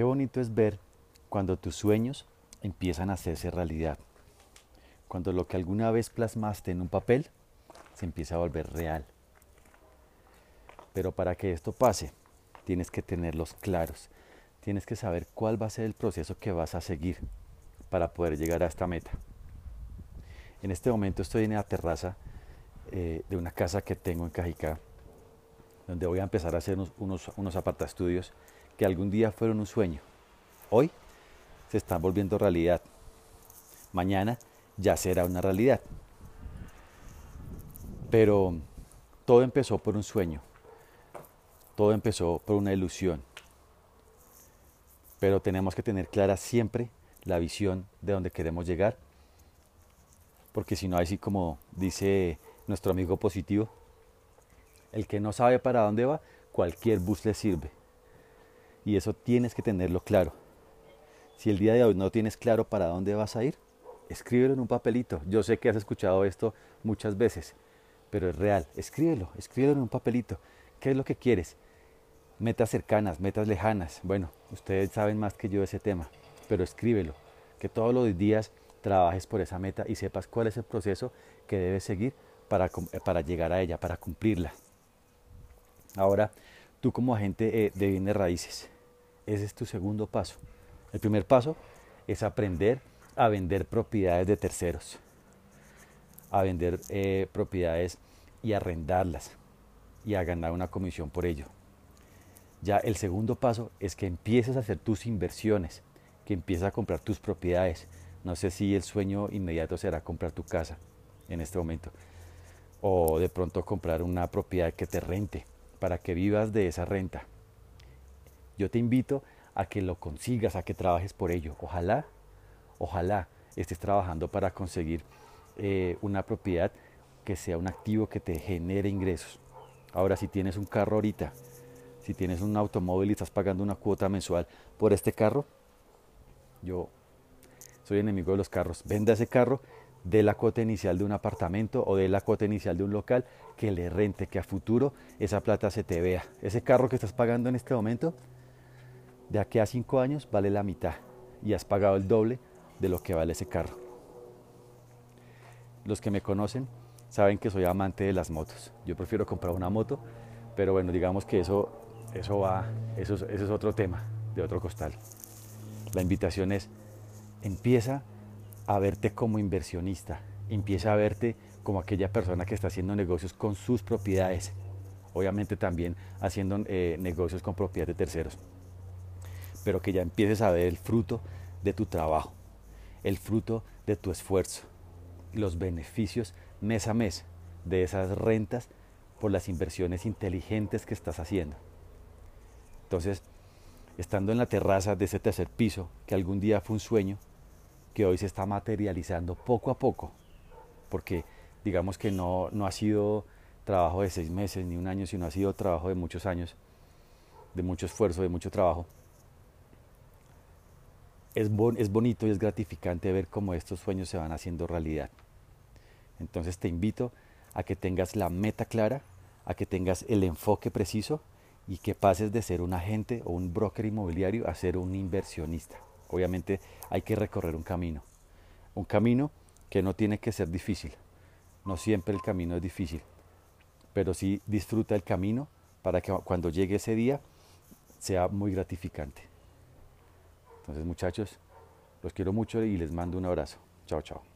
bonito es ver cuando tus sueños empiezan a hacerse realidad. Cuando lo que alguna vez plasmaste en un papel se empieza a volver real. Pero para que esto pase, tienes que tenerlos claros. Tienes que saber cuál va a ser el proceso que vas a seguir para poder llegar a esta meta. En este momento estoy en la terraza eh, de una casa que tengo en Cajicá, donde voy a empezar a hacer unos, unos, apartaestudios que algún día fueron un sueño. Hoy se están volviendo realidad. Mañana ya será una realidad. Pero todo empezó por un sueño. Todo empezó por una ilusión. Pero tenemos que tener clara siempre la visión de donde queremos llegar. Porque si no, así como dice nuestro amigo positivo, el que no sabe para dónde va, cualquier bus le sirve. Y eso tienes que tenerlo claro. Si el día de hoy no tienes claro para dónde vas a ir, escríbelo en un papelito. Yo sé que has escuchado esto muchas veces, pero es real. Escríbelo, escríbelo en un papelito. ¿Qué es lo que quieres? Metas cercanas, metas lejanas. Bueno, ustedes saben más que yo ese tema, pero escríbelo. Que todos los días trabajes por esa meta y sepas cuál es el proceso que debes seguir para, para llegar a ella, para cumplirla. Ahora, tú como agente eh, de bienes raíces, ese es tu segundo paso. El primer paso es aprender a vender propiedades de terceros, a vender eh, propiedades y arrendarlas y a ganar una comisión por ello. Ya el segundo paso es que empieces a hacer tus inversiones, que empieces a comprar tus propiedades. No sé si el sueño inmediato será comprar tu casa en este momento o de pronto comprar una propiedad que te rente para que vivas de esa renta. Yo te invito a que lo consigas, a que trabajes por ello. Ojalá, ojalá estés trabajando para conseguir eh, una propiedad que sea un activo que te genere ingresos. Ahora, si tienes un carro ahorita, si tienes un automóvil y estás pagando una cuota mensual por este carro, yo soy enemigo de los carros. Venda ese carro de la cuota inicial de un apartamento o de la cuota inicial de un local que le rente, que a futuro esa plata se te vea. Ese carro que estás pagando en este momento, de aquí a cinco años vale la mitad y has pagado el doble de lo que vale ese carro. Los que me conocen saben que soy amante de las motos. Yo prefiero comprar una moto, pero bueno, digamos que eso, eso va, eso, eso es otro tema, de otro costal. La invitación es, empieza a verte como inversionista, empieza a verte como aquella persona que está haciendo negocios con sus propiedades, obviamente también haciendo eh, negocios con propiedades de terceros, pero que ya empieces a ver el fruto de tu trabajo, el fruto de tu esfuerzo, los beneficios mes a mes de esas rentas por las inversiones inteligentes que estás haciendo. Entonces, estando en la terraza de ese tercer piso, que algún día fue un sueño, que hoy se está materializando poco a poco, porque digamos que no, no ha sido trabajo de seis meses ni un año, sino ha sido trabajo de muchos años, de mucho esfuerzo, de mucho trabajo. Es, es bonito y es gratificante ver cómo estos sueños se van haciendo realidad. Entonces te invito a que tengas la meta clara, a que tengas el enfoque preciso y que pases de ser un agente o un broker inmobiliario a ser un inversionista. Obviamente hay que recorrer un camino. Un camino que no tiene que ser difícil. No siempre el camino es difícil. Pero sí disfruta el camino para que cuando llegue ese día sea muy gratificante. Entonces muchachos, los quiero mucho y les mando un abrazo. Chao, chao.